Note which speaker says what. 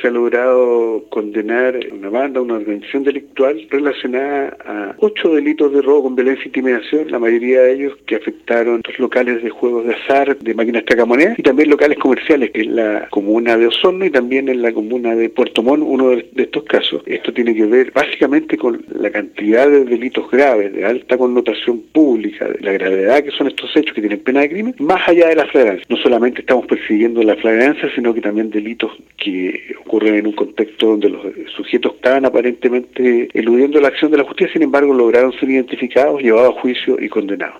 Speaker 1: se ha logrado condenar una banda, una organización delictual relacionada a ocho delitos de robo con violencia e intimidación, la mayoría de ellos que afectaron los locales de juegos de azar, de máquinas tragamonedas y también locales comerciales, que es la comuna de Osorno y también en la comuna de Puerto Montt, uno de estos casos. Esto tiene que ver básicamente con la cantidad de delitos graves, de alta connotación pública, de la gravedad que son estos hechos que tienen pena de crimen, más allá de la flagrancia. No solamente estamos persiguiendo la flagrancia, sino que también delitos que ocurren en un contexto donde los sujetos estaban aparentemente eludiendo la acción de la justicia, sin embargo lograron ser identificados, llevados a juicio y condenados.